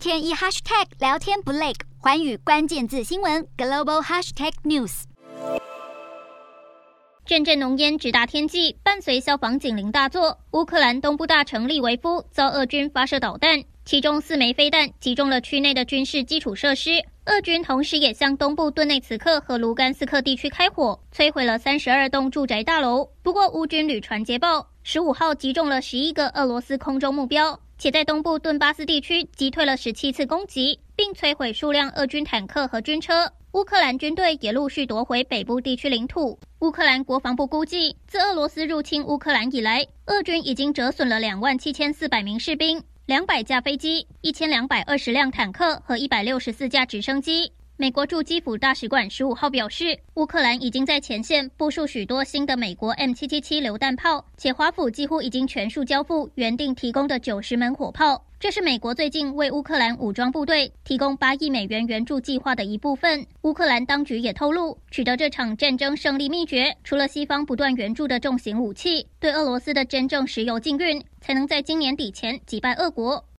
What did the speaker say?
天一 hashtag 聊天不累，寰宇关键字新闻 global hashtag news。阵阵浓烟直达天际，伴随消防警铃大作，乌克兰东部大城利维夫遭俄军发射导弹，其中四枚飞弹击中了区内的军事基础设施。俄军同时也向东部顿内茨克和卢甘斯克地区开火，摧毁了三十二栋住宅大楼。不过，乌军屡传捷报，十五号击中了十一个俄罗斯空中目标。且在东部顿巴斯地区击退了十七次攻击，并摧毁数辆俄军坦克和军车。乌克兰军队也陆续夺回北部地区领土。乌克兰国防部估计，自俄罗斯入侵乌克兰以来，俄军已经折损了两万七千四百名士兵、两百架飞机、一千两百二十辆坦克和一百六十四架直升机。美国驻基辅大使馆十五号表示，乌克兰已经在前线部署许多新的美国 M 七七七榴弹炮，且华府几乎已经全数交付原定提供的九十门火炮。这是美国最近为乌克兰武装部队提供八亿美元援助计划的一部分。乌克兰当局也透露，取得这场战争胜利秘诀，除了西方不断援助的重型武器，对俄罗斯的真正石油禁运，才能在今年底前击败俄国。